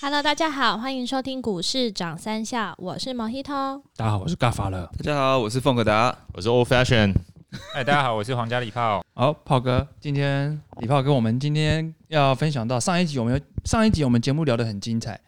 Hello，大家好，欢迎收听股市涨三下，我是 Mojito。大家好，我是嘎法乐。大家好，我是凤可达。我是 Old Fashion，哎，大家好，我是皇家礼炮。好，炮哥，今天礼炮跟我们今天要分享到上一集，我们有上一集我们节目聊得很精彩，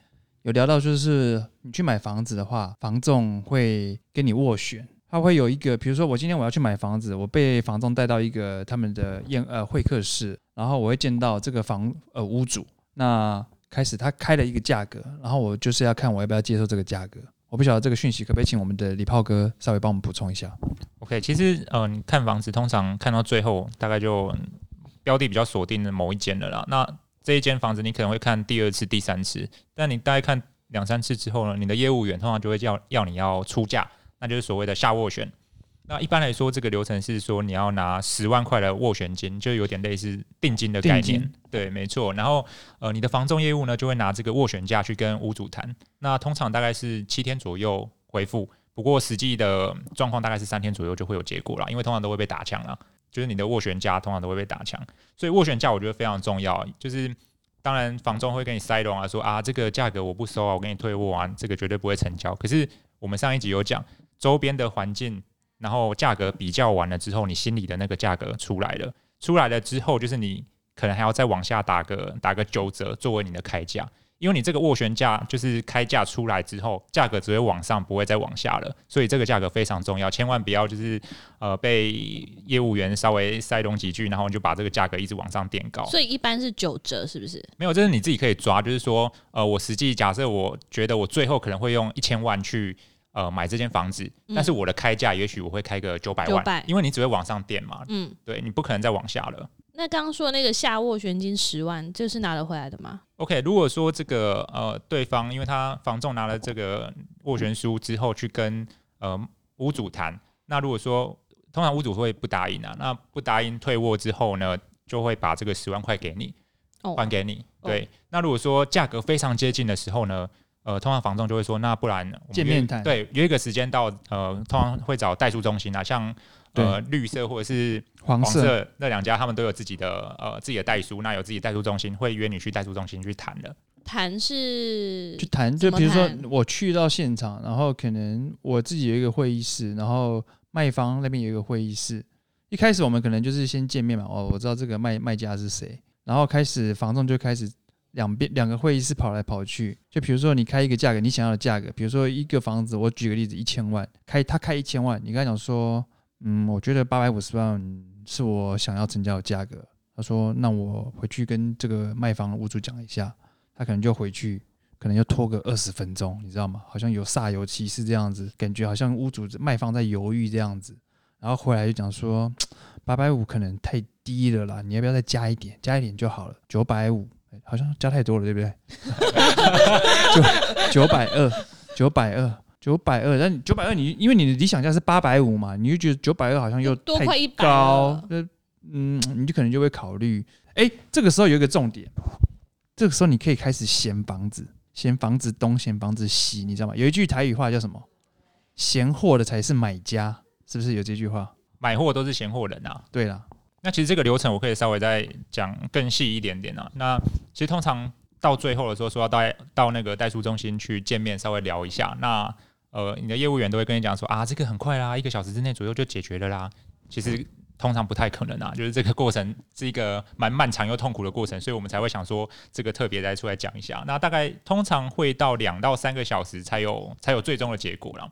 有聊到就是你去买房子的话，房仲会跟你斡旋，他会有一个，比如说我今天我要去买房子，我被房仲带到一个他们的宴呃会客室，然后我会见到这个房呃屋主，那开始他开了一个价格，然后我就是要看我要不要接受这个价格。我不晓得这个讯息可不可以请我们的李炮哥稍微帮我们补充一下。OK，其实呃，你看房子通常看到最后，大概就标的比较锁定的某一间了啦。那这一间房子你可能会看第二次、第三次，但你大概看两三次之后呢，你的业务员通常就会要要你要出价，那就是所谓的下斡旋。那一般来说，这个流程是说你要拿十万块的斡旋金，就有点类似定金的概念。对，没错。然后呃，你的房仲业务呢就会拿这个斡旋价去跟屋主谈。那通常大概是七天左右回复，不过实际的状况大概是三天左右就会有结果了，因为通常都会被打枪了，就是你的斡旋价通常都会被打枪，所以斡旋价我觉得非常重要。就是当然房仲会跟你塞拢啊，说啊这个价格我不收啊，我给你退货啊，这个绝对不会成交。可是我们上一集有讲周边的环境，然后价格比较完了之后，你心里的那个价格出来了，出来了之后就是你可能还要再往下打个打个九折作为你的开价。因为你这个斡旋价就是开价出来之后，价格只会往上，不会再往下了，所以这个价格非常重要，千万不要就是呃被业务员稍微塞拢几句，然后你就把这个价格一直往上垫高。所以一般是九折，是不是？没有，这是你自己可以抓，就是说呃，我实际假设我觉得我最后可能会用一千万去呃买这间房子，嗯但是我的开价也许我会开个九百万900，因为你只会往上垫嘛，嗯，对你不可能再往下了。那刚刚说的那个下斡旋金十万，这是拿得回来的吗？OK，如果说这个呃对方，因为他房仲拿了这个斡旋书之后去跟呃屋主谈，那如果说通常屋主会不答应啊，那不答应退货之后呢，就会把这个十万块给你哦，还给你。哦对，那如果说价格非常接近的时候呢，呃，通常房仲就会说，那不然见面谈对，约一个时间到呃，通常会找代书中心啊，像呃绿色或者是黄黄色色那两家，他们都有自己的呃自己的代书，那有自己的代书中心，会约你去代书中心去谈的。谈是去谈，就比如说我去到现场，然后可能我自己有一个会议室，然后卖方那边有一个会议室。一开始我们可能就是先见面嘛，哦，我知道这个卖卖家是谁，然后开始房仲就开始两边两个会议室跑来跑去。就比如说你开一个价格，你想要的价格，比如说一个房子，我举个例子，一千万，开他开一千万，你跟他讲说，嗯，我觉得八百五十万是我想要成交的价格。他说，那我回去跟这个卖方屋主讲一下，他可能就回去。可能要拖个二十分钟，你知道吗？好像有煞有其事这样子，感觉好像屋主卖方在犹豫这样子，然后回来就讲说八百五可能太低了啦，你要不要再加一点？加一点就好了，九百五，好像加太多了，对不对？九九百二，九百二，九百二，但九百二你因为你的理想价是八百五嘛，你就觉得九百二好像又太多快一百高了，呃，嗯，你就可能就会考虑，哎，这个时候有一个重点，这个时候你可以开始嫌房子，嫌房子东，嫌房子西，你知道吗？有一句台语话叫什么？嫌货的才是买家，是不是有这句话？买货都是嫌货人啊。对啦，那其实这个流程我可以稍微再讲更细一点点啊。那其实通常到最后的时候，说要到到那个代数中心去见面，稍微聊一下。那呃，你的业务员都会跟你讲说啊，这个很快啦，一个小时之内左右就解决了啦。其实通常不太可能啊，就是这个过程是一个蛮漫长又痛苦的过程，所以我们才会想说这个特别再出来讲一下。那大概通常会到两到三个小时才有才有最终的结果了。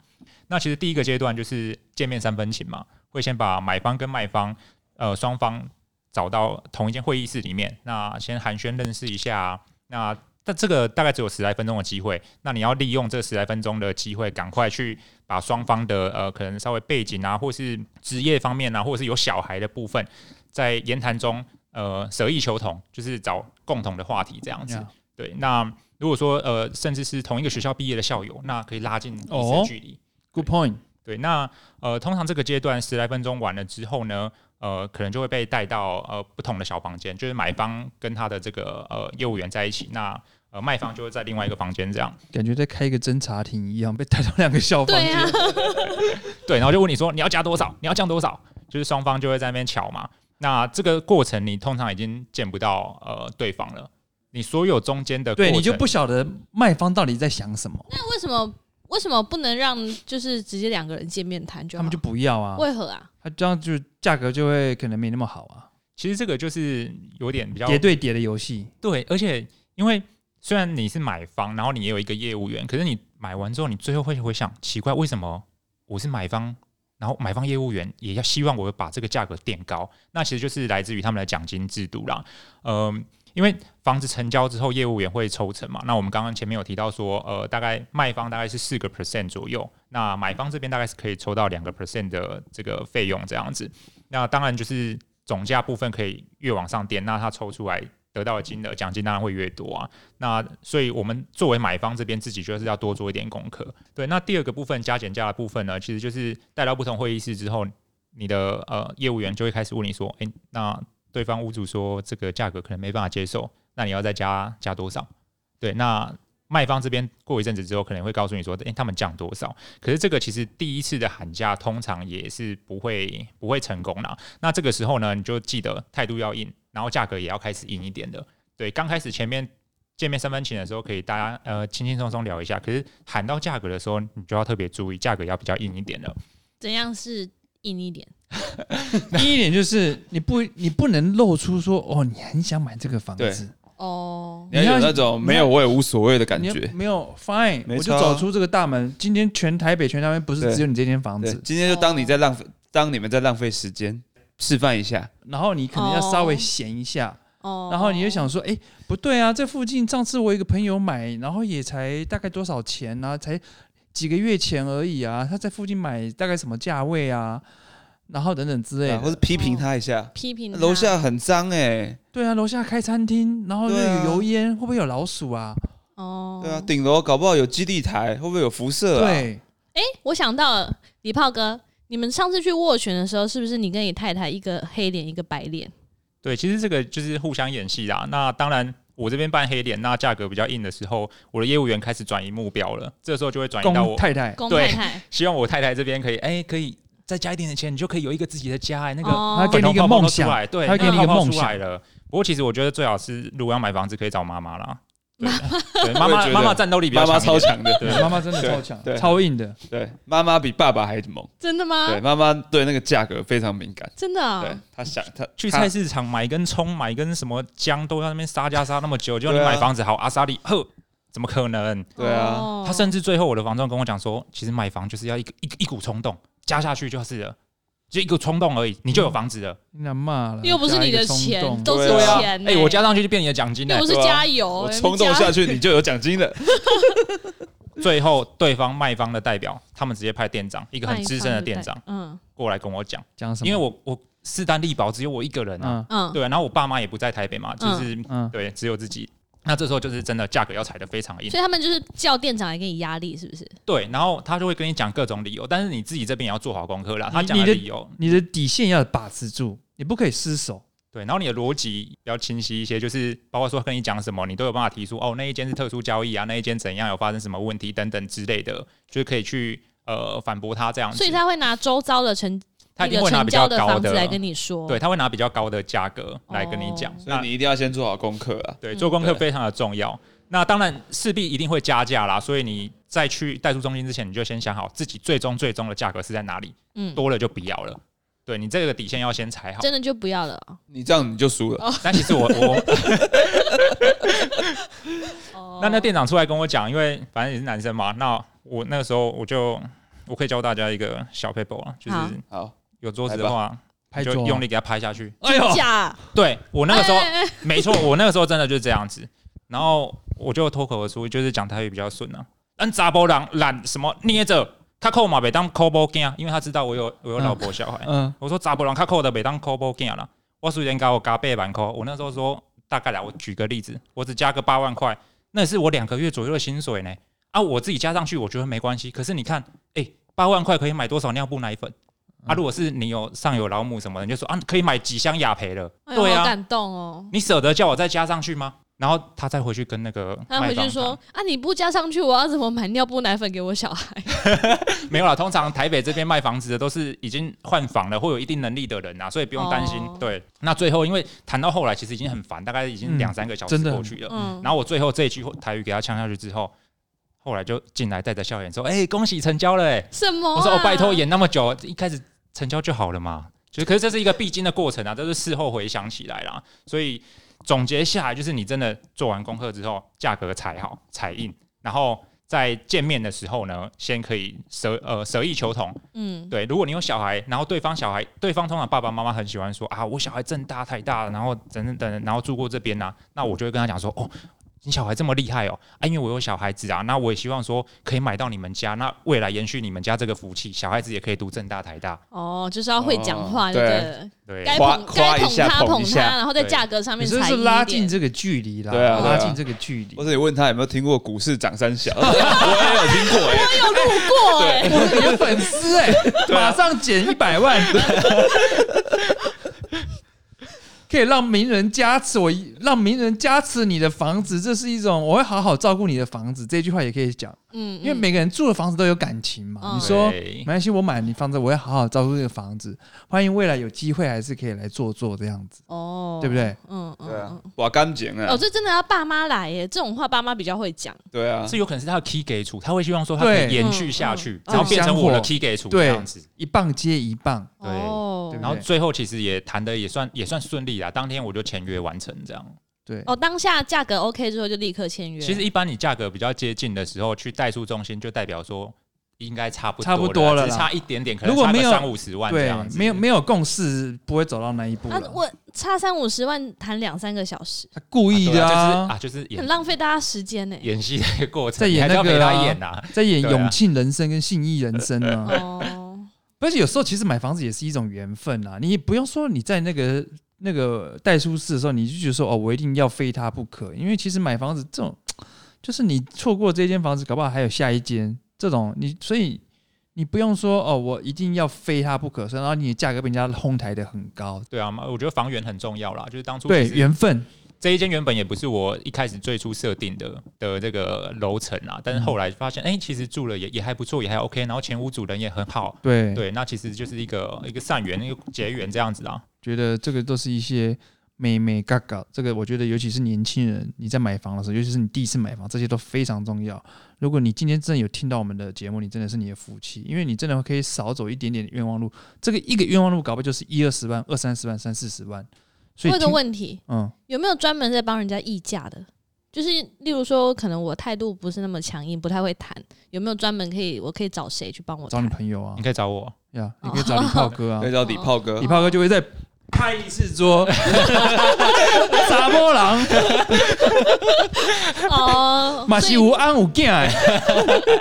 那其实第一个阶段就是见面三分情嘛，会先把买方跟卖方呃双方找到同一间会议室里面，那先寒暄认识一下。那但这个大概只有十来分钟的机会，那你要利用这十来分钟的机会，赶快去把双方的呃可能稍微背景啊，或是职业方面啊，或者是有小孩的部分，在言谈中呃舍异求同，就是找共同的话题这样子。对，那如果说呃甚至是同一个学校毕业的校友，那可以拉近彼此哦的距离。，Good point。对，那呃，通常这个阶段十来分钟完了之后呢，呃，可能就会被带到呃不同的小房间，就是买方跟他的这个呃业务员在一起，那呃卖方就会在另外一个房间这样。感觉在开一个侦查庭一样，被带到两个小房间。对啊，对，然后就问你说你要加多少，你要降多少，就是双方就会在那边瞧嘛。那这个过程你通常已经见不到呃对方了，你所有中间的对你就不晓得卖方到底在想什么，那为什么为什么不能让就是直接两个人见面谈就好？他们就不要啊，为何啊？他这样就价格就会可能没那么好啊，其实这个就是有点比较叠对叠的游戏，对，而且因为虽然你是买方，然后你也有一个业务员，可是你买完之后，你最后会会想，奇怪，为什么我是买方，然后买方业务员也要希望我把这个价格垫高？那其实就是来自于他们的奖金制度啦。嗯、因为房子成交之后，业务员会抽成嘛。那我们刚刚前面有提到说，呃，大概卖方大概是四个 percent 左右，那买方这边大概是可以抽到两个 percent 的这个费用这样子。那当然就是总价部分可以越往上垫，那他抽出来得到的金额奖金当然会越多啊。那所以我们作为买方这边自己就是要多做一点功课。对，那第二个部分加减价的部分呢，其实就是带到不同会议室之后，你的呃业务员就会开始问你说，诶，那对方屋主说这个价格可能没办法接受，那你要再加加多少？对，那卖方这边过一阵子之后，可能会告诉你说，诶，他们降多少？可是这个其实第一次的喊价通常也是不会不会成功啦。那这个时候呢，你就记得态度要硬，然后价格也要开始硬一点的。对，刚开始前面见面三分情的时候，可以大家呃轻轻松松聊一下。可是喊到价格的时候，你就要特别注意，价格要比较硬一点的。怎样是硬一点？第一点就是你不你不能露出说哦，你很想买这个房子，哦，你要有那种没有我也无所谓的感觉。没有 fine，我就走出这个大门。今天全台北、全台湾不是只有你这间房子，，今天就当你在浪费，当你们在浪费时间，示范一下。然后你可能要稍微闲一下，哦，然后你就想说，哎，不对啊，这附近上次我一个朋友买，然后也才大概多少钱啊？才几个月前而已啊，他在附近买大概什么价位啊？然后等等之类的啊或的。是批评他一下，批评楼下很脏哎，对啊，楼下开餐厅，然后又有油烟，会不会有老鼠啊？哦，对啊，顶楼搞不好有基地台，会不会有辐射啊？对，哎，我想到了，李炮哥，你们上次去握拳的时候，是不是你跟你太太一个黑脸一个白脸？对，其实这个就是互相演戏啦。那当然，我这边扮黑脸，那价格比较硬的时候，我的业务员开始转移目标了。这时候就会转移到我，太太，对太太，希望我太太这边可以，哎、可以再加一点点钱，你就可以有一个自己的家、哎，那个哦他给你一个梦想对，他给你一个那泡泡梦想。不过其实我觉得最好是，如果要买房子，可以找妈妈啦。妈妈妈妈战斗力比较妈妈超强的，对妈妈真的超强，对超硬的。对，妈妈比爸爸还猛。真的吗？对，妈妈对那个价格非常敏感。真的啊、对，她想她她去菜市场买一根葱，买一根什么姜，都在那边杀价杀那么久，结果你买房子好阿萨利，呵，怎么可能？对啊，哦他甚至最后我的房东跟我讲说，其实买房就是要一个一一股冲动，加下去就是了，就一个冲动而已，你就有房子了。你俩骂了，又不是你的钱，都是对啊钱、哎、我加上去就变你的奖金了又不。是加油，我冲动下去，你就有奖金了。最后对方卖方的代表，他们直接派店长，一个很资深的店长嗯过来跟我讲，讲什么？因为我我势单力薄，只有我一个人啊，嗯嗯，对啊，然后我爸妈也不在台北嘛，就是、嗯，对，只有自己。那这时候就是真的价格要踩得非常硬所，以他们就是叫店长来给你压力，是不是？对，然后他就会跟你讲各种理由，但是你自己这边也要做好功课啦。他你你的讲的理由，你的底线要把持住，你不可以失手。对，然后你的逻辑比较清晰一些，就是包括说跟你讲什么，你都有办法提出哦，那一间是特殊交易啊，那一间怎样有发生什么问题等等之类的，就是可以去呃反驳他这样子。所以他会拿周遭的成他一定会拿比较高的，房子来跟你说，对，他会拿比较高的价格来跟你讲。哦那所以你一定要先做好功课啊。对做功课非常的重要。那当然势必一定会加价啦，所以你在去代书中心之前，你就先想好自己最终最终的价格是在哪里，嗯，多了就不要了。对你这个底线要先踩好。真的就不要了哦。你这样你就输了。但其实我我哦 那那店长出来跟我讲，因为反正也是男生嘛，那我那个时候我就我可以教大家一个小 paper 啊，就是好好，有桌子的话，拍就用力给它拍下去。哎呦，假对我那个时候，哎哎哎没错，我那个时候真的就是这样子，然后我就脱口而出，就是讲台语比较顺啊。咱查波人懒什么捏着，他扣嘛，每当扣包囝，因为他知道我有我有老婆小孩。嗯，我说查波人他扣的每当扣包囝啦，我虽然加我加八万块，我那时候说大概啦，我举个例子，我只加个八万块，那是我两个月左右的薪水呢。啊，我自己加上去，我觉得没关系。可是你看，哎、八万块可以买多少尿布奶粉？啊，如果是你有上有老母什么的，你就说啊，可以买几箱雅培了。对啊，好感动哦。你舍得叫我再加上去吗？然后他再回去跟那个他回去说啊，你不加上去，我要怎么买尿布奶粉给我小孩？没有啦。通常台北这边卖房子的都是已经换房了，会有一定能力的人啊，所以不用担心。哦对，那最后因为谈到后来，其实已经很烦，大概已经嗯两三个小时过去了。嗯，然后我最后这一句台语给他呛下去之后，后来就进来带着笑脸说：“哎、恭喜成交了、欸！”什么啊？我说：“哦，拜托，演那么久，一开始成交就好了嘛。”就可是这是一个必经的过程啊，这是事后回想起来啦。所以总结下来，就是你真的做完功课之后，价格踩好踩硬，然后在见面的时候呢，先可以舍呃舍易求同。嗯，对，如果你有小孩，然后对方小孩，对方通常爸爸妈妈很喜欢说啊，我小孩正大太大了，然后等等等，然后住过这边呐、那我就会跟他讲说，哦，你小孩这么厉害哦，啊，因为我有小孩子啊，那我也希望说可以买到你们家，那未来延续你们家这个福气，小孩子也可以读正大台大，哦，就是要会讲话，对对？该捧夸一下该捧他捧捧一下他，然后在对价格上面你这是拉近这个距离啦，对啊拉近这个距离或。者你问他有没有听过股市涨三小，我也有听过哎、有路过哎，我是你的粉丝哎，马上减一百万，可以让名人加持我，让名人加持你的房子，这是一种我会好好照顾你的房子。这句话也可以讲，嗯，因为每个人住的房子都有感情嘛。嗯你说对没关系，我买你房子，我会好好照顾这个房子。欢迎未来有机会还是可以来做做这样子，哦，对不？对？嗯嗯对啊嗯，，哇干净啊哦，，这真的要爸妈来耶，这种话爸妈比较会讲。对啊，这有可能是他的 key 给出，他会希望说他可以延续下去嗯，然后变成我的嗯 key 给出对这样子。一棒接一棒，对哦对不然后最后其实也谈的也算也算顺利啦，当天我就签约完成这样。对，哦，当下价格 OK 之后就立刻签约。其实一般你价格比较接近的时候，去代数中心就代表说应该差不多差不多了只差一点点，可能差个如果没有三五十万这对样，子。没有没有共识，不会走到那一步啊，了。我差三五十万谈两三个小时，他故意的就是啊，啊，就是很浪费大家时间呢。演戏的一个过程，在演那个啊他演啊。在演永庆人生跟信义人生呢。哦，而且有时候其实买房子也是一种缘分啊，你不用说你在那个那个代书室的时候，你就觉得说哦，我一定要非他不可，因为其实买房子这种，就是你错过这间房子，搞不好还有下一间这种，你所以你不用说哦，我一定要非他不可，然后你的价格被人家哄抬的很高，对啊，我觉得房源很重要啦，就是当初对缘分，这一间原本也不是我一开始最初设定的的这个楼层啊，但是后来发现，哎、其实住了也也还不错，也还 OK，然后前屋主人也很好，对，对，那其实就是一个一个善缘，一个结缘这样子啊。觉得这个都是一些美美嘎嘎，这个我觉得尤其是年轻人，你在买房的时候，尤其是你第一次买房，这些都非常重要。如果你今天真的有听到我们的节目，你真的是你的福气，因为你真的可以少走一点点冤枉路。这个一个冤枉路搞不好就是一二十万、二三十万、三四十万。所以问个，问题，嗯，有没有专门在帮人家议价的？就是例如说，可能我态度不是那么强硬，不太会谈，有没有专门可以我可以找谁去帮我找你？朋友啊你，可以找我，呀，你可以找李炮哥啊可以，找李炮哥李，炮哥就会在拍一次桌，查波郎，哦，马所以西吴安武囝哎，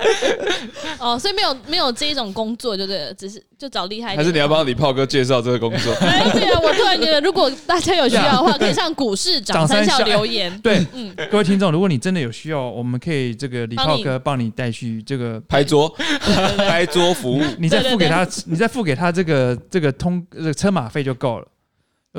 哦，所以没有没有这一种工作，就对了，只是就找厉害一点。还是你要帮李炮哥介绍这个工作？哎，对啊，我突然觉得，如果大家有需要的话，可以上股市涨涨三三校校留言。对，嗯，各位听众，如果你真的有需要，我们可以这个李炮哥帮你带去这个拍桌，拍桌服务，你再付给他，你再付给他这个这个通这个车马费就够了。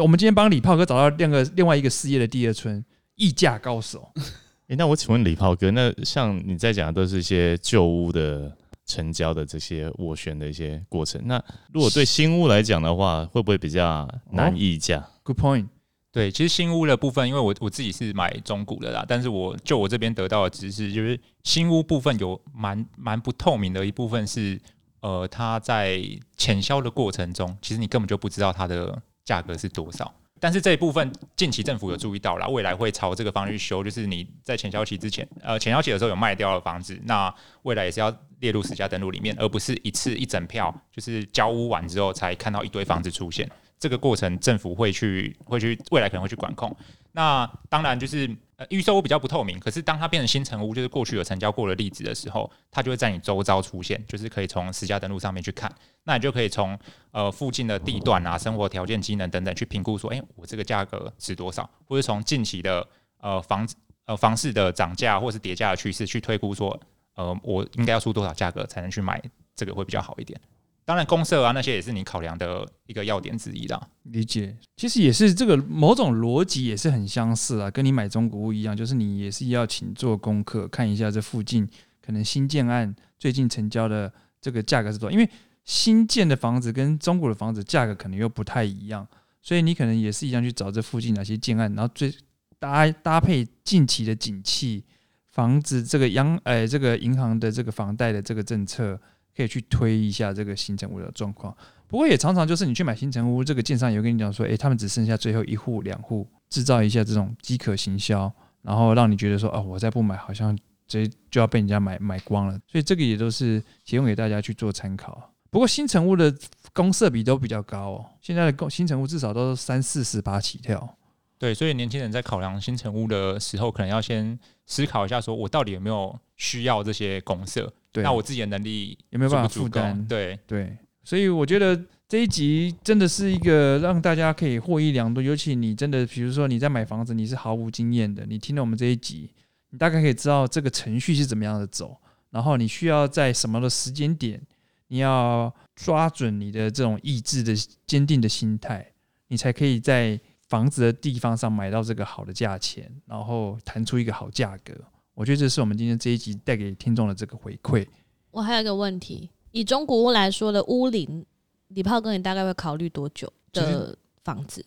我们今天帮李炮哥找到另个另外一个事业的第二春，议价高手。诶，那我请问李炮哥，那像你在讲的都是一些旧屋的成交的这些斡旋的一些过程，那如果对新屋来讲的话，会不会比较难议价？Good point。对，其实新屋的部分，因为我我自己是买中古的啦，但是我就我这边得到的知识，就是新屋部分有蛮蛮不透明的一部分是，呃，它在潜销的过程中，其实你根本就不知道它的价格是多少。但是这一部分近期政府有注意到了，未来会朝这个方向去修，就是你在前消期之前，呃，前消期的时候有卖掉的房子，那未来也是要列入实价登录里面，而不是一次一整票，就是交屋完之后才看到一堆房子出现。这个过程政府会去会去未来可能会去管控。那当然就是呃预售屋比较不透明，可是当它变成新成屋，就是过去有成交过的例子的时候，它就会在你周遭出现，就是可以从实价登录上面去看，那你就可以从呃附近的地段啊、生活条件、机能等等去评估说，哎、我这个价格值多少，或者从近期的呃房子呃房市的涨价或是跌价的趋势去推估说，呃我应该要出多少价格才能去买这个会比较好一点。当然公社啊那些也是你考量的一个要点之一啦。理解，其实也是这个某种逻辑也是很相似啊，跟你买中古屋一样，就是你也是要请做功课，看一下这附近可能新建案最近成交的这个价格是多少，因为新建的房子跟中古的房子价格可能又不太一样，所以你可能也是一样去找这附近哪些建案，然后最搭搭配近期的景气，房子这个央呃这个银行的这个房贷的这个政策，可以去推一下这个新成屋的状况。不过也常常就是你去买新城屋，这个建商也会跟你讲说，诶，他们只剩下最后一户两户，制造一下这种饥渴行销，然后让你觉得说，哦，我再不买，好像这就要被人家买买光了。所以这个也都是提供给大家去做参考。不过新城屋的公设比都比较高哦，现在的公新城屋至少都三四十八起跳。对，所以年轻人在考量新成屋的时候，可能要先思考一下，说我到底有没有需要这些公社？对，那我自己的能力有没有办法负担？对，对，所以我觉得这一集真的是一个让大家可以获益良多。尤其你真的，比如说你在买房子，你是毫无经验的，你听了我们这一集，你大概可以知道这个程序是怎么样的走，然后你需要在什么的时间点，你要抓准你的这种意志的坚定的心态，你才可以在房子的地方上买到这个好的价钱，然后谈出一个好价格。我觉得这是我们今天这一集带给听众的这个回馈。我还有一个问题，以中古屋来说的屋龄，李炮哥你大概会考虑多久的房子？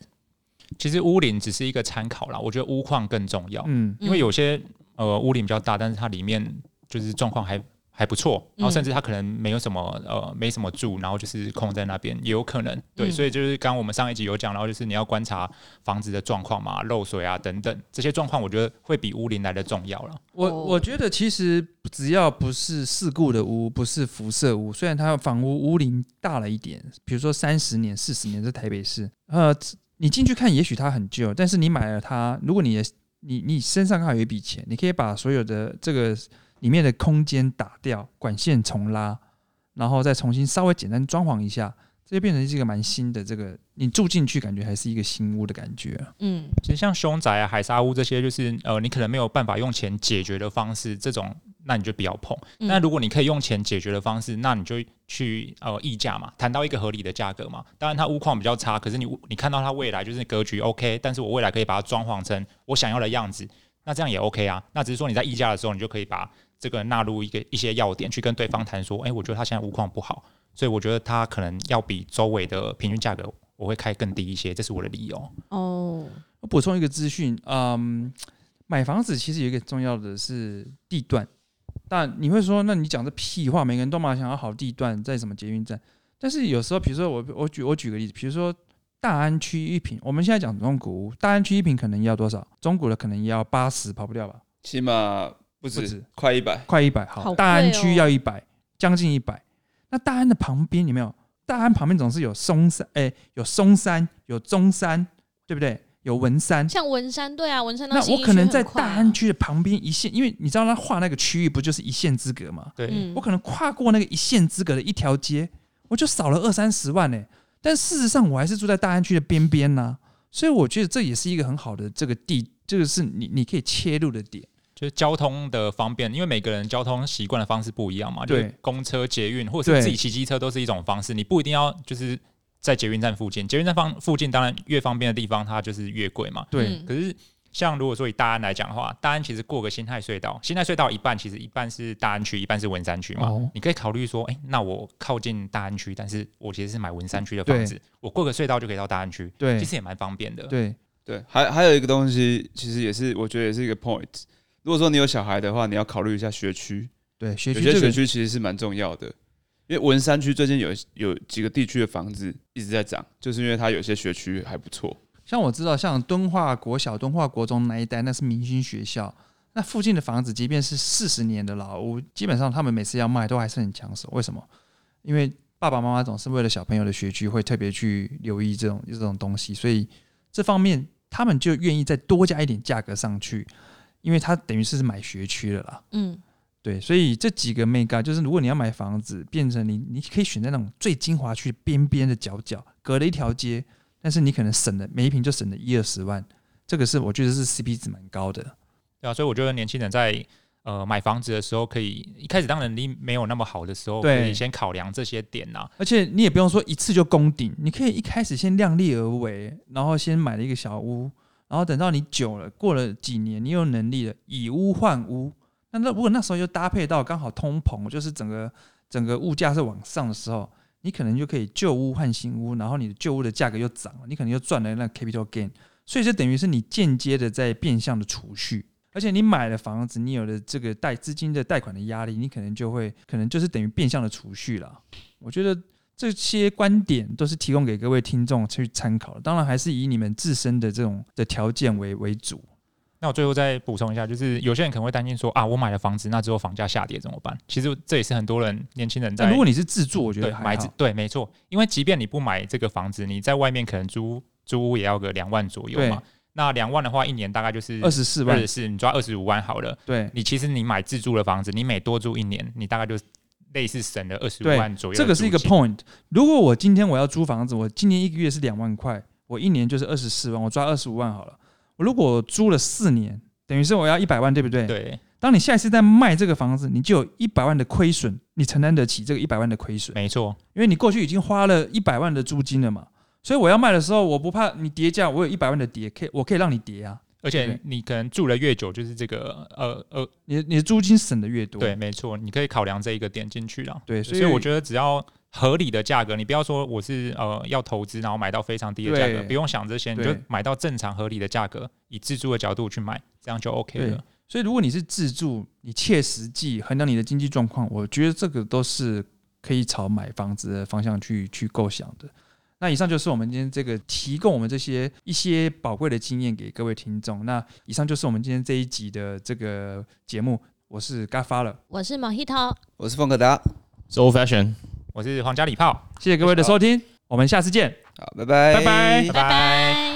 其实屋龄只是一个参考啦，我觉得屋况更重要，嗯，因为有些呃屋龄比较大，但是它里面就是状况还还不错，然后甚至它可能没有什么呃没什么住，然后就是空在那边也有可能。对，嗯所以就是刚刚我们上一集有讲，然后就是你要观察房子的状况嘛，漏水啊等等这些状况，我觉得会比屋龄来的重要了。我哦我觉得其实只要不是事故的屋，不是辐射屋，虽然它房屋屋龄大了一点，比如说三十年、四十年，在台北市，呃，你进去看，也许它很旧，但是你买了它，如果你的你你身上刚好有一笔钱，你可以把所有的这个里面的空间打掉，管线重拉，然后再重新稍微简单装潢一下，这就变成是一个蛮新的这个，你住进去感觉还是一个新屋的感觉啊。嗯，其实像凶宅啊、海沙屋这些，就是呃你可能没有办法用钱解决的方式，这种那你就不要碰。嗯那如果你可以用钱解决的方式，那你就去呃议价嘛，谈到一个合理的价格嘛。当然它屋况比较差，可是你你看到它未来就是格局 OK，但是我未来可以把它装潢成我想要的样子，那这样也 OK 啊。那只是说你在议价的时候，你就可以把这个纳入一个一些要点，去跟对方谈说，哎、我觉得他现在物况不好，所以我觉得他可能要比周围的平均价格我会开更低一些，这是我的理由。哦，我补充一个资讯，嗯，买房子其实有一个重要的是地段。但你会说，那你讲的屁话，每个人都嘛想要好地段，在什么捷运站？但是有时候，比如说我我举我举个例子，比如说大安区一平，我们现在讲中古屋，大安区一平可能要多少？中古的可能要八十，跑不掉吧？起码不止不止快一百。快一百，好，好大安区哦要一百，将近一百。那大安的旁边有没有？大安旁边总是有松山，哎、有松山，有中山，对不对？有文山。像文山，对啊，文山到那我可能在大安，区的旁边一线，因为你知道他划那个区域不就是一线之隔吗？对，嗯我可能跨过那个一线之隔的一条街，我就少了二三十万呢、但事实上，我还是住在大安区的边边呢，所以我觉得这也是一个很好的这个地，这个是你你可以切入的点。就是交通的方便，因为每个人交通习惯的方式不一样嘛，就对是公车、捷运或者是自己骑机车都是一种方式，你不一定要就是在捷运站附近，捷运站方附近当然越方便的地方它就是越贵嘛。对，嗯可是像如果说以大安来讲的话，大安其实过个新泰隧道，新泰隧道一半其实一半是大安区，一半是文山区嘛。哦你可以考虑说，哎、那我靠近大安区，但是我其实是买文山区的房子，我过个隧道就可以到大安区，对其实也蛮方便的。对，对，还还有一个东西，其实也是我觉得也是一个 point。如果说你有小孩的话，你要考虑一下学区，对，学有些学区其实是蛮重要的。因为文山区最近有有几个地区的房子一直在涨，就是因为它有些学区还不错。像我知道，像敦化国小、敦化国中那一带，那是明星学校。那附近的房子，即便是四十年的老屋，基本上他们每次要卖都还是很抢手。为什么？因为爸爸妈妈总是为了小朋友的学区，会特别去留意这种这种东西，所以这方面他们就愿意再多加一点价格上去，因为他等于是买学区了啦。嗯，对，所以这几个 mega 就是，如果你要买房子，变成你你可以选在那种最精华区边边的角角，隔了一条街，但是你可能省了每一平就省了一二十万，这个是我觉得是 CP 值蛮高的。对啊，所以我觉得年轻人在呃买房子的时候，可以一开始当然你没有那么好的时候，可对以先考量这些点呐、而且你也不用说一次就攻顶，你可以一开始先量力而为，然后先买了一个小屋，然后等到你久了，过了几年，你有能力了，以屋换屋。那那如果那时候又搭配到刚好通膨，就是整个整个物价是往上的时候，你可能就可以旧屋换新屋，然后你的旧屋的价格又涨了，你可能又赚了那 capital gain。所以就等于是你间接的在变相的储蓄，而且你买了房子，你有了这个贷资金的贷款的压力，你可能就会可能就是等于变相的储蓄了。我觉得这些观点都是提供给各位听众去参考的，当然还是以你们自身的这种的条件为为主。那我最后再补充一下，就是有些人可能会担心说啊，我买了房子，那之后房价下跌怎么办？其实这也是很多人年轻人在但如果你是自住，我觉得。买自对，没错，因为即便你不买这个房子，你在外面可能租租屋也要个两万左右嘛。那两万的话，一年大概就是二十四万二十，四，你抓二十五万好了。对，你其实你买自住的房子，你每多住一年，你大概就类似省了二十五万左右。这个是一个。point。如果我今天我要租房子，我今年一个月是两万块，我一年就是二十四万，我抓二十五万好了。我如果租了四年，等于是我要一百万，对不对？。对，当你下一次再卖这个房子，你就有一百万的亏损，你承担得起这个一百万的亏损，没错，因为你过去已经花了一百万的租金了嘛。所以我要卖的时候，我不怕你跌价，我有一百万的跌，可以我可以让你跌啊。而且你可能住的越久，就是这个呃呃，你你的租金省的越多，对，没错，你可以考量这一个点进去了。对，所以我觉得只要合理的价格，你不要说我是呃要投资，然后买到非常低的价格，不用想这些，你就买到正常合理的价格，以自住的角度去买，这样就 OK 了。所以如果你是自住，你切实际衡量你的经济状况，我觉得这个都是可以朝买房子的方向去去构想的。那以上就是我们今天这个提供我们这些一些宝贵的经验给各位听众。那以上就是我们今天这一集的这个节目，我是嘎发了，我是 Mojito，我是凤可达，是 old fashion。我是皇家礼炮，谢谢各位的收听，我们下次见。好，拜拜，拜拜拜拜。